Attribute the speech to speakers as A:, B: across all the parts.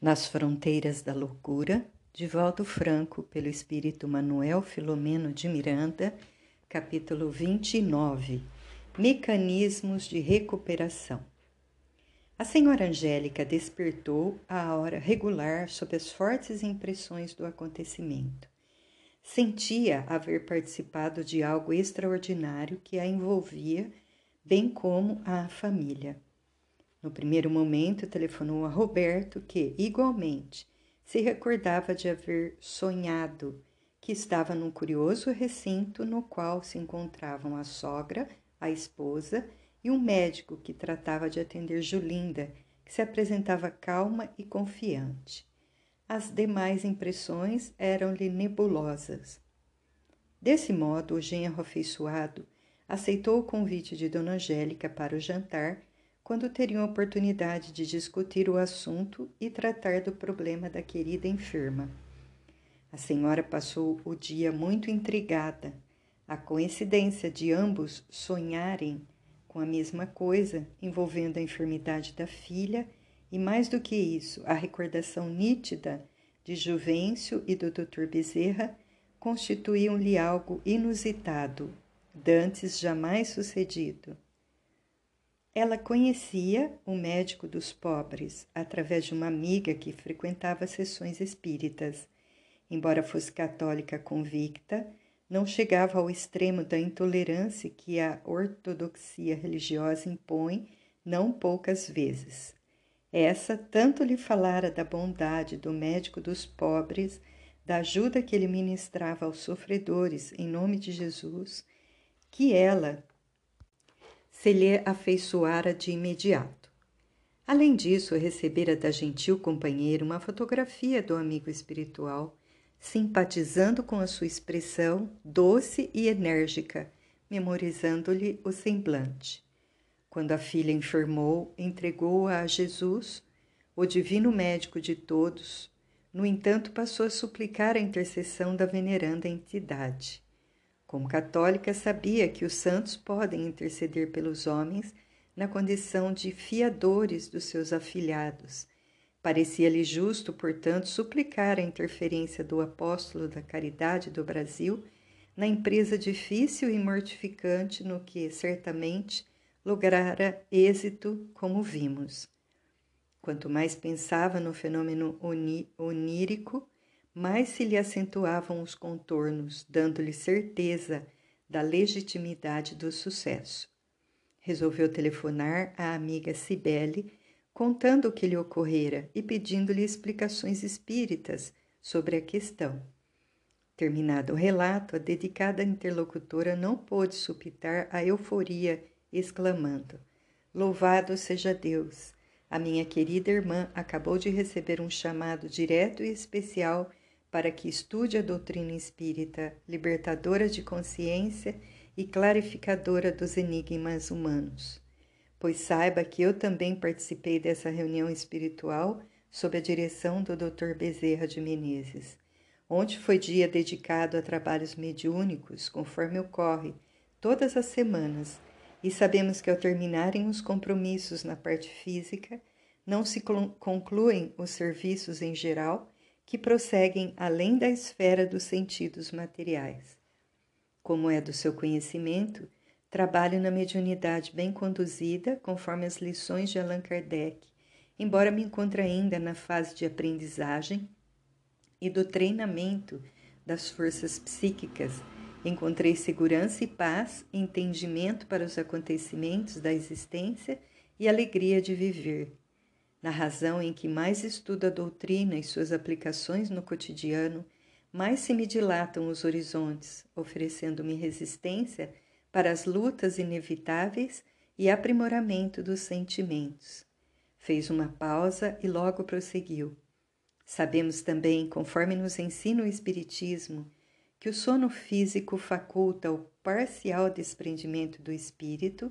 A: Nas Fronteiras da Loucura, de Valdo Franco, pelo espírito Manuel Filomeno de Miranda, capítulo 29 Mecanismos de recuperação. A senhora Angélica despertou à hora regular sob as fortes impressões do acontecimento. Sentia haver participado de algo extraordinário que a envolvia, bem como a família. No primeiro momento, telefonou a Roberto, que, igualmente, se recordava de haver sonhado que estava num curioso recinto no qual se encontravam a sogra, a esposa e um médico que tratava de atender Julinda, que se apresentava calma e confiante. As demais impressões eram-lhe nebulosas. Desse modo, o genro afeiçoado aceitou o convite de Dona Angélica para o jantar quando teriam oportunidade de discutir o assunto e tratar do problema da querida enferma. A senhora passou o dia muito intrigada. A coincidência de ambos sonharem com a mesma coisa envolvendo a enfermidade da filha e, mais do que isso, a recordação nítida de Juvencio e do Dr. Bezerra constituíam-lhe algo inusitado, dantes jamais sucedido. Ela conhecia o médico dos pobres através de uma amiga que frequentava sessões espíritas. Embora fosse católica convicta, não chegava ao extremo da intolerância que a ortodoxia religiosa impõe não poucas vezes. Essa tanto lhe falara da bondade do médico dos pobres, da ajuda que ele ministrava aos sofredores em nome de Jesus, que ela se lhe afeiçoara de imediato. Além disso, recebera da gentil companheira uma fotografia do amigo espiritual, simpatizando com a sua expressão doce e enérgica, memorizando-lhe o semblante. Quando a filha enfermou, entregou-a a Jesus, o divino médico de todos. No entanto, passou a suplicar a intercessão da veneranda entidade. Como católica, sabia que os santos podem interceder pelos homens na condição de fiadores dos seus afilhados. Parecia-lhe justo, portanto, suplicar a interferência do apóstolo da caridade do Brasil na empresa difícil e mortificante no que, certamente, lograra êxito, como vimos. Quanto mais pensava no fenômeno onírico, mais se lhe acentuavam os contornos, dando-lhe certeza da legitimidade do sucesso. Resolveu telefonar à amiga Cibele, contando o que lhe ocorrera e pedindo-lhe explicações espíritas sobre a questão. Terminado o relato, a dedicada interlocutora não pôde supitar a euforia, exclamando: Louvado seja Deus! A minha querida irmã acabou de receber um chamado direto e especial para que estude a doutrina espírita, libertadora de consciência e clarificadora dos enigmas humanos. Pois saiba que eu também participei dessa reunião espiritual sob a direção do Dr. Bezerra de Menezes, onde foi dia dedicado a trabalhos mediúnicos, conforme ocorre todas as semanas, e sabemos que ao terminarem os compromissos na parte física, não se concluem os serviços em geral que prosseguem além da esfera dos sentidos materiais. Como é do seu conhecimento, trabalho na mediunidade bem conduzida, conforme as lições de Allan Kardec, embora me encontre ainda na fase de aprendizagem e do treinamento das forças psíquicas, encontrei segurança e paz, entendimento para os acontecimentos da existência e alegria de viver na razão em que mais estudo a doutrina e suas aplicações no cotidiano, mais se me dilatam os horizontes, oferecendo-me resistência para as lutas inevitáveis e aprimoramento dos sentimentos. Fez uma pausa e logo prosseguiu. Sabemos também, conforme nos ensina o Espiritismo, que o sono físico faculta o parcial desprendimento do espírito,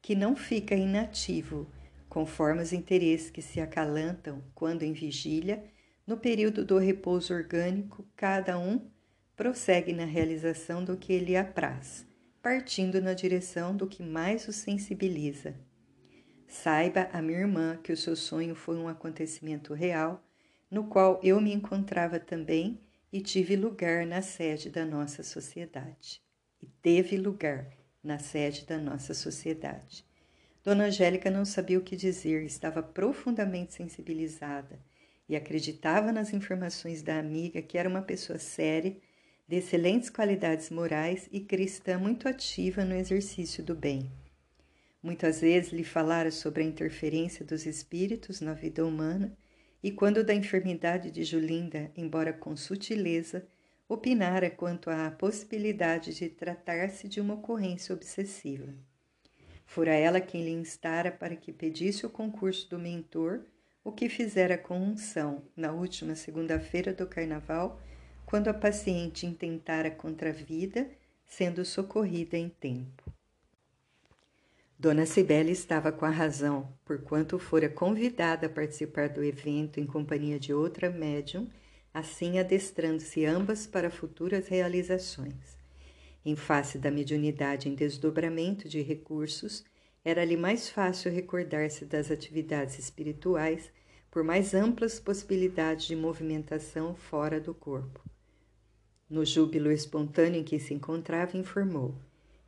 A: que não fica inativo conforme os interesses que se acalantam quando em vigília, no período do repouso orgânico, cada um prossegue na realização do que lhe apraz, partindo na direção do que mais o sensibiliza. Saiba a minha irmã que o seu sonho foi um acontecimento real, no qual eu me encontrava também e tive lugar na sede da nossa sociedade. E teve lugar na sede da nossa sociedade. Dona Angélica não sabia o que dizer, estava profundamente sensibilizada e acreditava nas informações da amiga que era uma pessoa séria, de excelentes qualidades morais e cristã muito ativa no exercício do bem. Muitas vezes lhe falara sobre a interferência dos espíritos na vida humana e quando da enfermidade de Julinda, embora com sutileza, opinara quanto à possibilidade de tratar-se de uma ocorrência obsessiva. Fora ela quem lhe instara para que pedisse o concurso do mentor, o que fizera com unção na última segunda-feira do carnaval, quando a paciente intentara contra a vida, sendo socorrida em tempo. Dona Cibele estava com a razão, porquanto fora convidada a participar do evento em companhia de outra médium, assim adestrando-se ambas para futuras realizações. Em face da mediunidade em desdobramento de recursos, era-lhe mais fácil recordar-se das atividades espirituais por mais amplas possibilidades de movimentação fora do corpo. No júbilo espontâneo em que se encontrava, informou: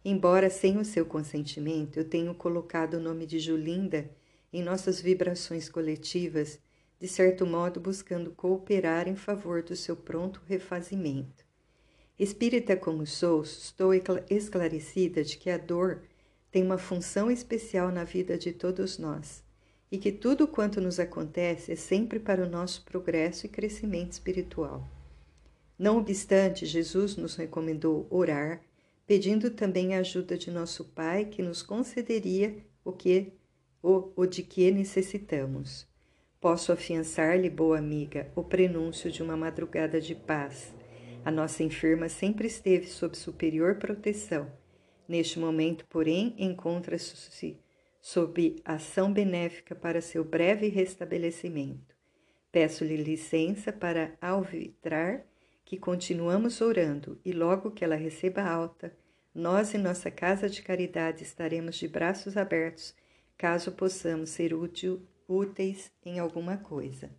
A: Embora sem o seu consentimento, eu tenho colocado o nome de Julinda em nossas vibrações coletivas, de certo modo buscando cooperar em favor do seu pronto refazimento. Espírita como sou, estou esclarecida de que a dor tem uma função especial na vida de todos nós e que tudo quanto nos acontece é sempre para o nosso progresso e crescimento espiritual. Não obstante, Jesus nos recomendou orar, pedindo também a ajuda de nosso Pai, que nos concederia o que o, o de que necessitamos. Posso afiançar-lhe, boa amiga, o prenúncio de uma madrugada de paz. A nossa enferma sempre esteve sob superior proteção. Neste momento, porém, encontra-se sob ação benéfica para seu breve restabelecimento. Peço-lhe licença para alvitrar que continuamos orando e logo que ela receba alta, nós em nossa casa de caridade estaremos de braços abertos, caso possamos ser útil, úteis em alguma coisa.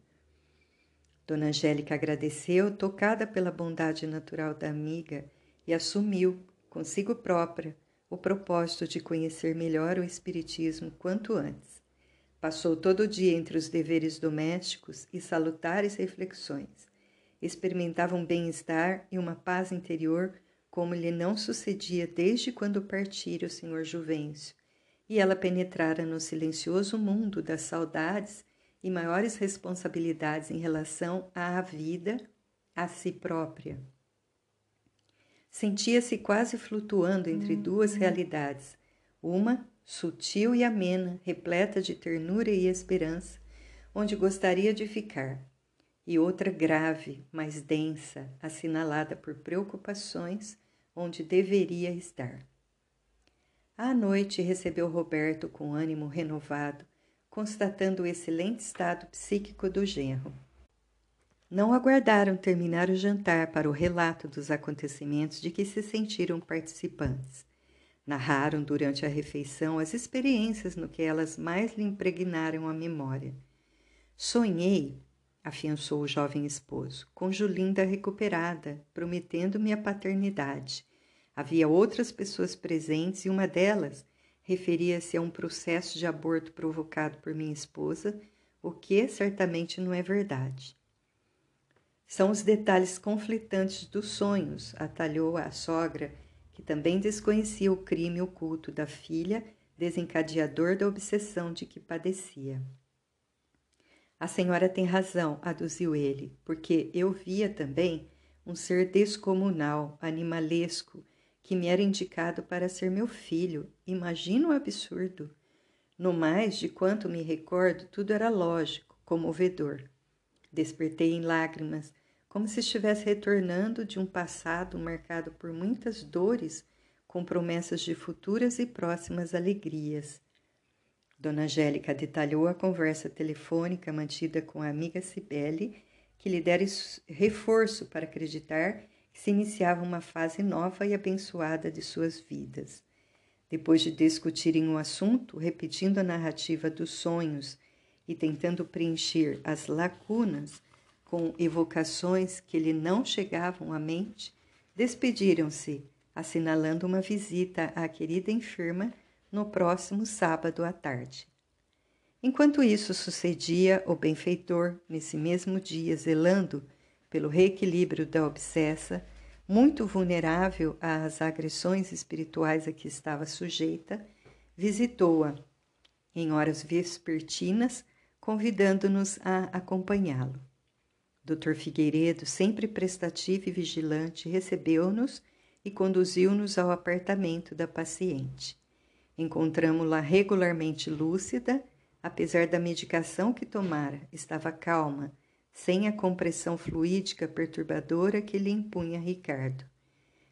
A: Dona Angélica agradeceu, tocada pela bondade natural da amiga, e assumiu, consigo própria, o propósito de conhecer melhor o Espiritismo quanto antes. Passou todo o dia entre os deveres domésticos e salutares reflexões experimentava um bem-estar e uma paz interior como lhe não sucedia desde quando partira o senhor Juvencio, e ela penetrara no silencioso mundo das saudades e maiores responsabilidades em relação à vida, a si própria. Sentia-se quase flutuando entre duas realidades, uma sutil e amena, repleta de ternura e esperança, onde gostaria de ficar, e outra grave, mais densa, assinalada por preocupações, onde deveria estar. À noite recebeu Roberto com ânimo renovado, constatando o excelente estado psíquico do genro. Não aguardaram terminar o jantar para o relato dos acontecimentos de que se sentiram participantes. Narraram durante a refeição as experiências no que elas mais lhe impregnaram a memória. Sonhei, afiançou o jovem esposo, com Julinda recuperada, prometendo-me a paternidade. Havia outras pessoas presentes e uma delas referia-se a um processo de aborto provocado por minha esposa, o que certamente não é verdade. São os detalhes conflitantes dos sonhos, atalhou a sogra, que também desconhecia o crime oculto da filha, desencadeador da obsessão de que padecia. A senhora tem razão, aduziu ele, porque eu via também um ser descomunal, animalesco, que me era indicado para ser meu filho. Imagina o absurdo. No mais, de quanto me recordo, tudo era lógico, comovedor. Despertei em lágrimas, como se estivesse retornando de um passado marcado por muitas dores, com promessas de futuras e próximas alegrias. Dona Angélica detalhou a conversa telefônica mantida com a amiga Cibele, que lhe dera reforço para acreditar se iniciava uma fase nova e abençoada de suas vidas. Depois de discutirem o assunto, repetindo a narrativa dos sonhos e tentando preencher as lacunas, com evocações que lhe não chegavam à mente, despediram-se, assinalando uma visita à querida enferma no próximo sábado à tarde. Enquanto isso sucedia, o benfeitor, nesse mesmo dia, zelando pelo reequilíbrio da obsessa, muito vulnerável às agressões espirituais a que estava sujeita, visitou-a em horas vespertinas, convidando-nos a acompanhá-lo. Dr. Figueiredo, sempre prestativo e vigilante, recebeu-nos e conduziu-nos ao apartamento da paciente. Encontramo-la regularmente lúcida, apesar da medicação que tomara, estava calma sem a compressão fluídica perturbadora que lhe impunha Ricardo.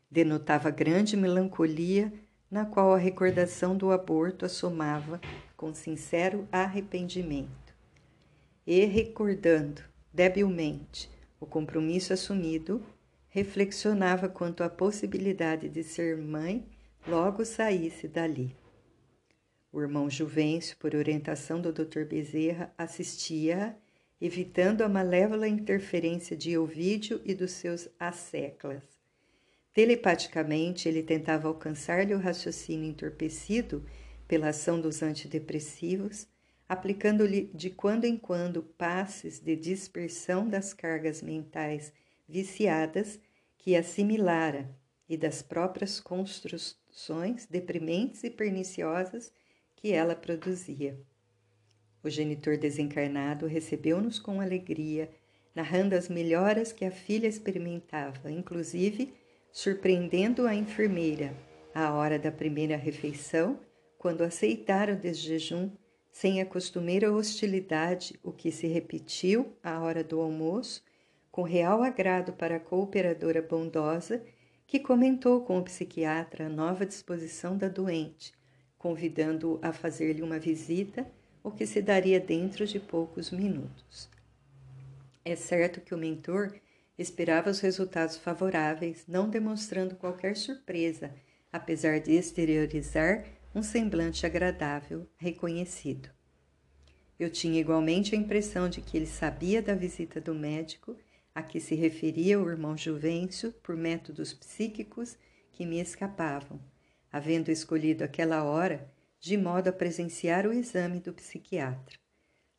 A: Denotava grande melancolia, na qual a recordação do aborto assomava com sincero arrependimento. E, recordando, debilmente, o compromisso assumido, reflexionava quanto à possibilidade de ser mãe logo saísse dali. O irmão Juvencio, por orientação do Dr. Bezerra, assistia-a evitando a malévola interferência de Ovídio e dos seus asseclas. Telepaticamente, ele tentava alcançar-lhe o raciocínio entorpecido pela ação dos antidepressivos, aplicando-lhe de quando em quando passes de dispersão das cargas mentais viciadas que assimilara e das próprias construções deprimentes e perniciosas que ela produzia. O genitor desencarnado recebeu-nos com alegria, narrando as melhoras que a filha experimentava, inclusive surpreendendo a enfermeira. À hora da primeira refeição, quando aceitara o desjejum sem a costumeira hostilidade, o que se repetiu à hora do almoço, com real agrado para a cooperadora bondosa, que comentou com o psiquiatra a nova disposição da doente, convidando-o a fazer-lhe uma visita o que se daria dentro de poucos minutos. É certo que o mentor esperava os resultados favoráveis, não demonstrando qualquer surpresa, apesar de exteriorizar um semblante agradável, reconhecido. Eu tinha igualmente a impressão de que ele sabia da visita do médico a que se referia o irmão Juvencio por métodos psíquicos que me escapavam, havendo escolhido aquela hora de modo a presenciar o exame do psiquiatra.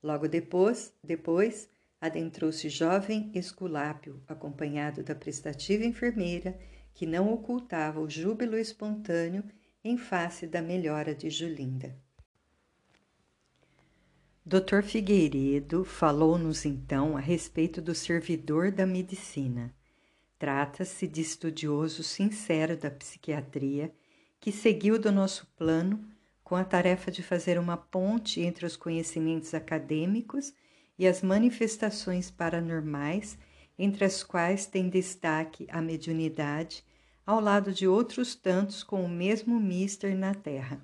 A: Logo depois, depois adentrou-se jovem Esculápio, acompanhado da prestativa enfermeira, que não ocultava o júbilo espontâneo em face da melhora de Julinda. Dr. Figueiredo falou-nos então a respeito do servidor da medicina. Trata-se de estudioso sincero da psiquiatria que seguiu do nosso plano com a tarefa de fazer uma ponte entre os conhecimentos acadêmicos e as manifestações paranormais, entre as quais tem destaque a mediunidade, ao lado de outros tantos com o mesmo mister na Terra.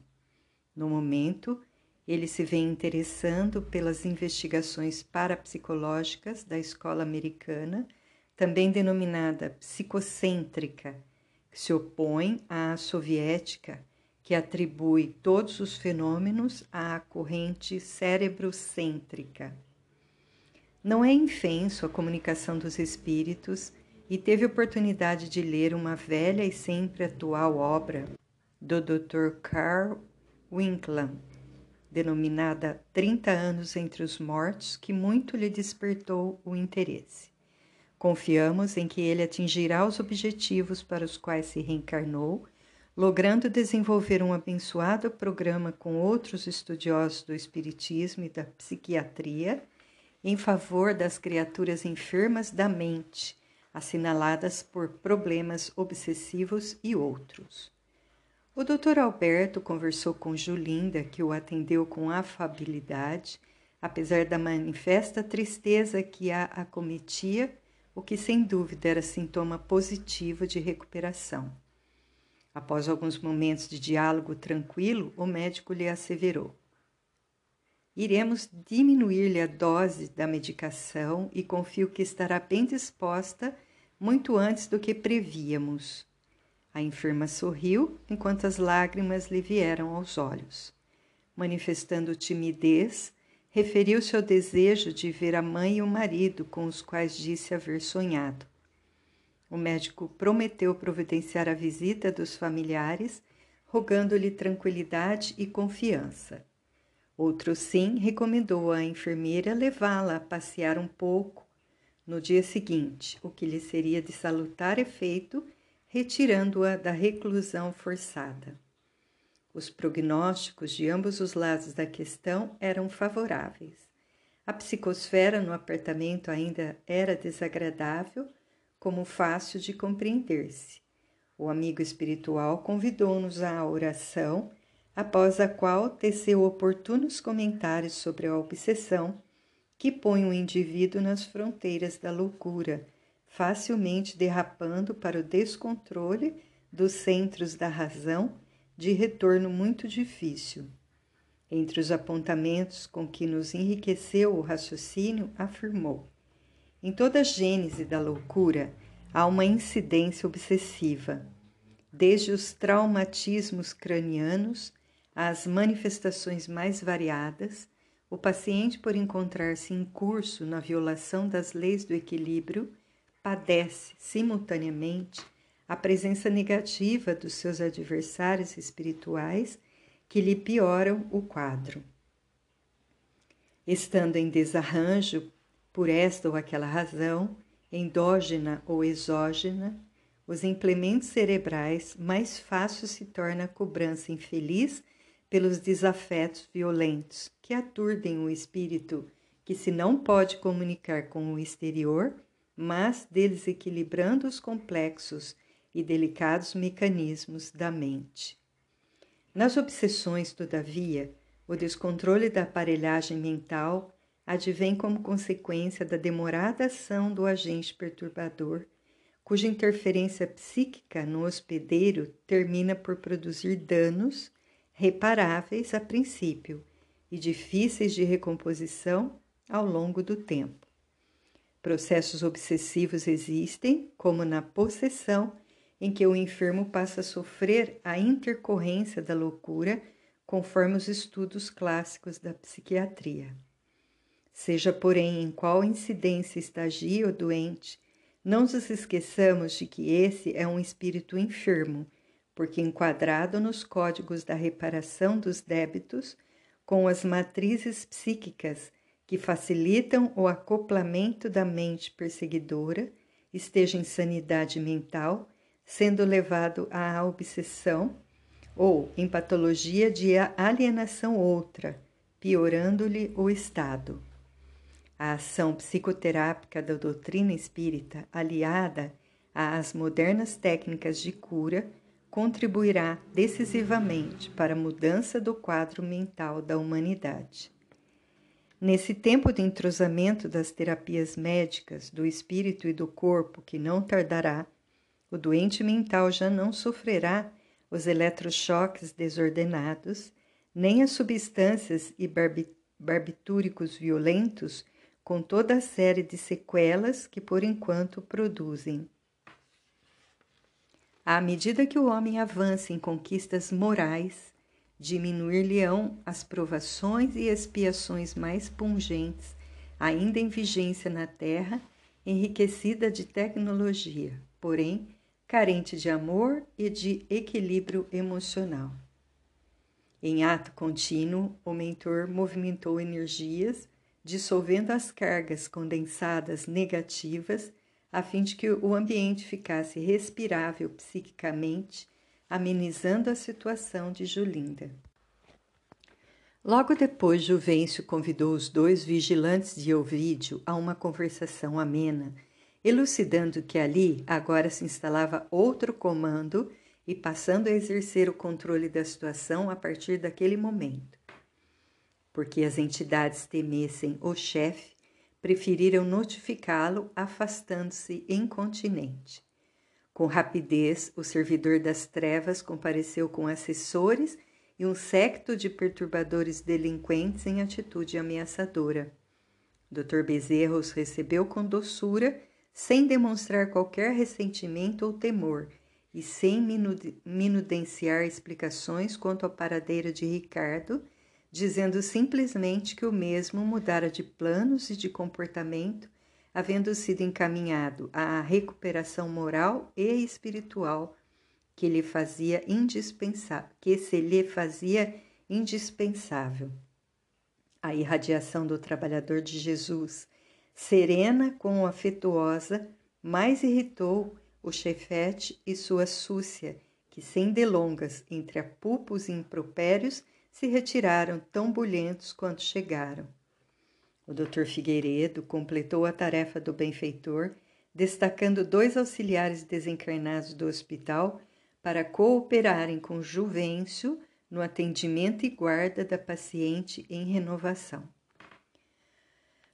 A: No momento, ele se vem interessando pelas investigações parapsicológicas da escola americana, também denominada psicocêntrica, que se opõe à soviética que atribui todos os fenômenos à corrente cérebrocêntrica. Não é infenso a comunicação dos espíritos e teve oportunidade de ler uma velha e sempre atual obra do Dr. Carl Winkland, denominada 30 anos entre os mortos, que muito lhe despertou o interesse. Confiamos em que ele atingirá os objetivos para os quais se reencarnou logrando desenvolver um abençoado programa com outros estudiosos do Espiritismo e da psiquiatria em favor das criaturas enfermas da mente, assinaladas por problemas obsessivos e outros. O Dr. Alberto conversou com Julinda, que o atendeu com afabilidade, apesar da manifesta tristeza que a acometia, o que sem dúvida era sintoma positivo de recuperação. Após alguns momentos de diálogo tranquilo, o médico lhe asseverou: Iremos diminuir-lhe a dose da medicação e confio que estará bem disposta muito antes do que prevíamos. A enferma sorriu enquanto as lágrimas lhe vieram aos olhos. Manifestando timidez, referiu-se ao desejo de ver a mãe e o marido com os quais disse haver sonhado. O médico prometeu providenciar a visita dos familiares, rogando-lhe tranquilidade e confiança. Outro sim recomendou à enfermeira levá-la a passear um pouco no dia seguinte, o que lhe seria de salutar efeito, retirando-a da reclusão forçada. Os prognósticos de ambos os lados da questão eram favoráveis. A psicosfera no apartamento ainda era desagradável, como fácil de compreender-se. O amigo espiritual convidou-nos à oração, após a qual teceu oportunos comentários sobre a obsessão que põe o indivíduo nas fronteiras da loucura, facilmente derrapando para o descontrole dos centros da razão de retorno muito difícil. Entre os apontamentos com que nos enriqueceu o raciocínio, afirmou: em toda a gênese da loucura há uma incidência obsessiva, desde os traumatismos cranianos às manifestações mais variadas. O paciente, por encontrar-se em curso na violação das leis do equilíbrio, padece simultaneamente a presença negativa dos seus adversários espirituais que lhe pioram o quadro. Estando em desarranjo por esta ou aquela razão, endógena ou exógena, os implementos cerebrais mais fácil se torna a cobrança infeliz pelos desafetos violentos que aturdem o espírito que se não pode comunicar com o exterior, mas desequilibrando os complexos e delicados mecanismos da mente. Nas obsessões, todavia, o descontrole da aparelhagem mental advém como consequência da demorada ação do agente perturbador, cuja interferência psíquica no hospedeiro termina por produzir danos reparáveis a princípio e difíceis de recomposição ao longo do tempo. Processos obsessivos existem, como na possessão em que o enfermo passa a sofrer a intercorrência da loucura, conforme os estudos clássicos da psiquiatria. Seja, porém, em qual incidência estagia o doente, não nos esqueçamos de que esse é um espírito enfermo, porque enquadrado nos códigos da reparação dos débitos, com as matrizes psíquicas que facilitam o acoplamento da mente perseguidora, esteja em sanidade mental sendo levado à obsessão ou em patologia de alienação outra, piorando-lhe o estado. A ação psicoterápica da doutrina espírita, aliada às modernas técnicas de cura, contribuirá decisivamente para a mudança do quadro mental da humanidade. Nesse tempo de entrosamento das terapias médicas do espírito e do corpo, que não tardará, o doente mental já não sofrerá os eletrochoques desordenados, nem as substâncias e barbitúricos violentos, com toda a série de sequelas que por enquanto produzem. À medida que o homem avança em conquistas morais, diminuir-lhe-ão as provações e expiações mais pungentes, ainda em vigência na Terra, enriquecida de tecnologia, porém carente de amor e de equilíbrio emocional. Em ato contínuo, o mentor movimentou energias, dissolvendo as cargas condensadas negativas, a fim de que o ambiente ficasse respirável psiquicamente, amenizando a situação de Julinda. Logo depois, Juvencio convidou os dois vigilantes de Ovídio a uma conversação amena elucidando que ali agora se instalava outro comando e passando a exercer o controle da situação a partir daquele momento. Porque as entidades temessem o chefe, preferiram notificá-lo afastando-se incontinente. Com rapidez, o servidor das trevas compareceu com assessores e um séquito de perturbadores delinquentes em atitude ameaçadora. Dr. Bezerra os recebeu com doçura sem demonstrar qualquer ressentimento ou temor e sem minudenciar explicações quanto ao paradeiro de Ricardo, dizendo simplesmente que o mesmo mudara de planos e de comportamento, havendo sido encaminhado à recuperação moral e espiritual que lhe fazia indispensável, que se lhe fazia indispensável. A irradiação do trabalhador de Jesus, serena com afetuosa, mais irritou o chefete e sua súcia, que sem delongas entre apupos e impropérios se retiraram tão bulhentos quanto chegaram. O doutor Figueiredo completou a tarefa do benfeitor, destacando dois auxiliares desencarnados do hospital para cooperarem com Juvencio no atendimento e guarda da paciente em renovação.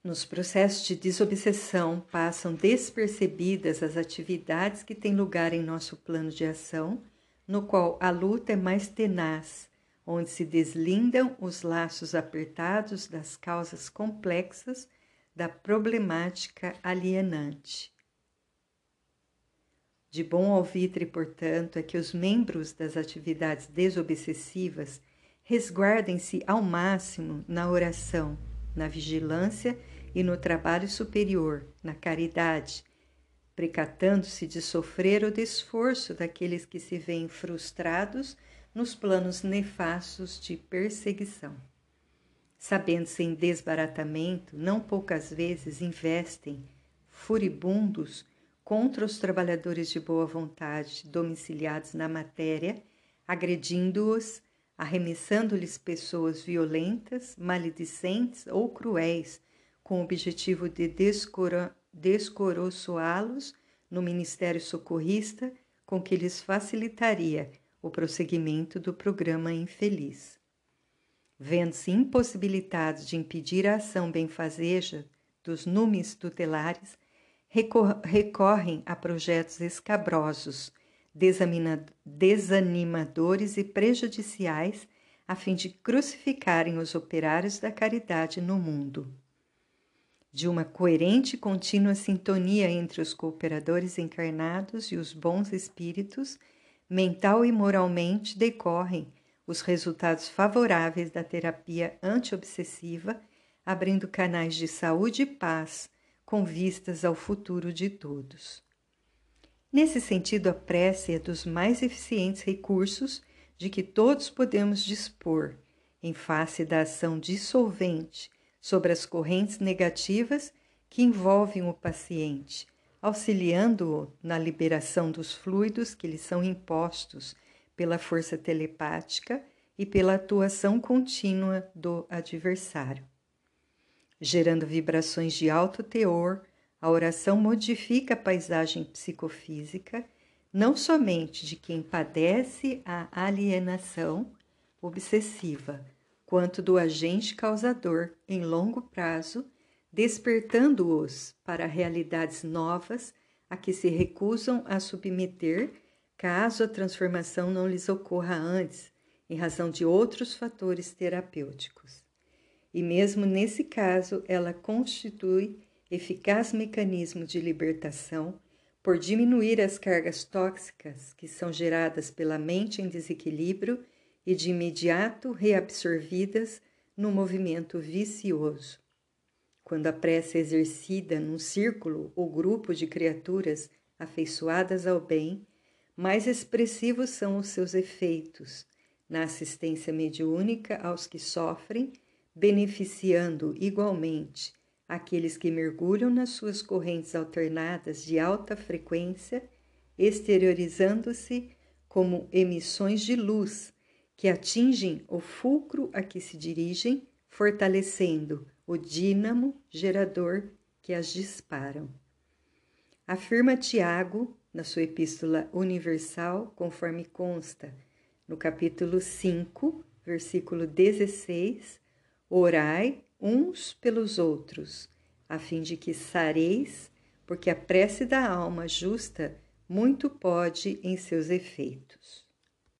A: Nos processos de desobsessão passam despercebidas as atividades que têm lugar em nosso plano de ação, no qual a luta é mais tenaz, onde se deslindam os laços apertados das causas complexas da problemática alienante. De bom alvitre, portanto, é que os membros das atividades desobsessivas resguardem-se ao máximo na oração, na vigilância e no trabalho superior, na caridade, precatando-se de sofrer o desforço daqueles que se veem frustrados nos planos nefastos de perseguição. Sabendo-se em desbaratamento, não poucas vezes investem, furibundos, contra os trabalhadores de boa vontade domiciliados na matéria, agredindo-os, arremessando-lhes pessoas violentas, maledicentes ou cruéis, com o objetivo de descoroçoá-los no ministério socorrista, com que lhes facilitaria o prosseguimento do programa infeliz. Vendo-se impossibilitados de impedir a ação benfazeja dos numes tutelares, recorrem a projetos escabrosos, desanimadores e prejudiciais a fim de crucificarem os operários da caridade no mundo. De uma coerente e contínua sintonia entre os cooperadores encarnados e os bons espíritos, mental e moralmente decorrem os resultados favoráveis da terapia antiobsessiva, abrindo canais de saúde e paz com vistas ao futuro de todos. Nesse sentido, a prece é dos mais eficientes recursos de que todos podemos dispor em face da ação dissolvente sobre as correntes negativas que envolvem o paciente, auxiliando-o na liberação dos fluidos que lhe são impostos pela força telepática e pela atuação contínua do adversário gerando vibrações de alto teor, a oração modifica a paisagem psicofísica, não somente de quem padece a alienação obsessiva, quanto do agente causador em longo prazo, despertando-os para realidades novas a que se recusam a submeter caso a transformação não lhes ocorra antes, em razão de outros fatores terapêuticos e mesmo nesse caso ela constitui eficaz mecanismo de libertação por diminuir as cargas tóxicas que são geradas pela mente em desequilíbrio e de imediato reabsorvidas no movimento vicioso. Quando a prece é exercida num círculo ou grupo de criaturas afeiçoadas ao bem, mais expressivos são os seus efeitos na assistência mediúnica aos que sofrem beneficiando igualmente aqueles que mergulham nas suas correntes alternadas de alta frequência, exteriorizando-se como emissões de luz que atingem o fulcro a que se dirigem, fortalecendo o dínamo gerador que as disparam. Afirma Tiago, na sua Epístola Universal, conforme consta no capítulo 5, versículo 16, Orai uns pelos outros, a fim de que sareis, porque a prece da alma justa muito pode em seus efeitos.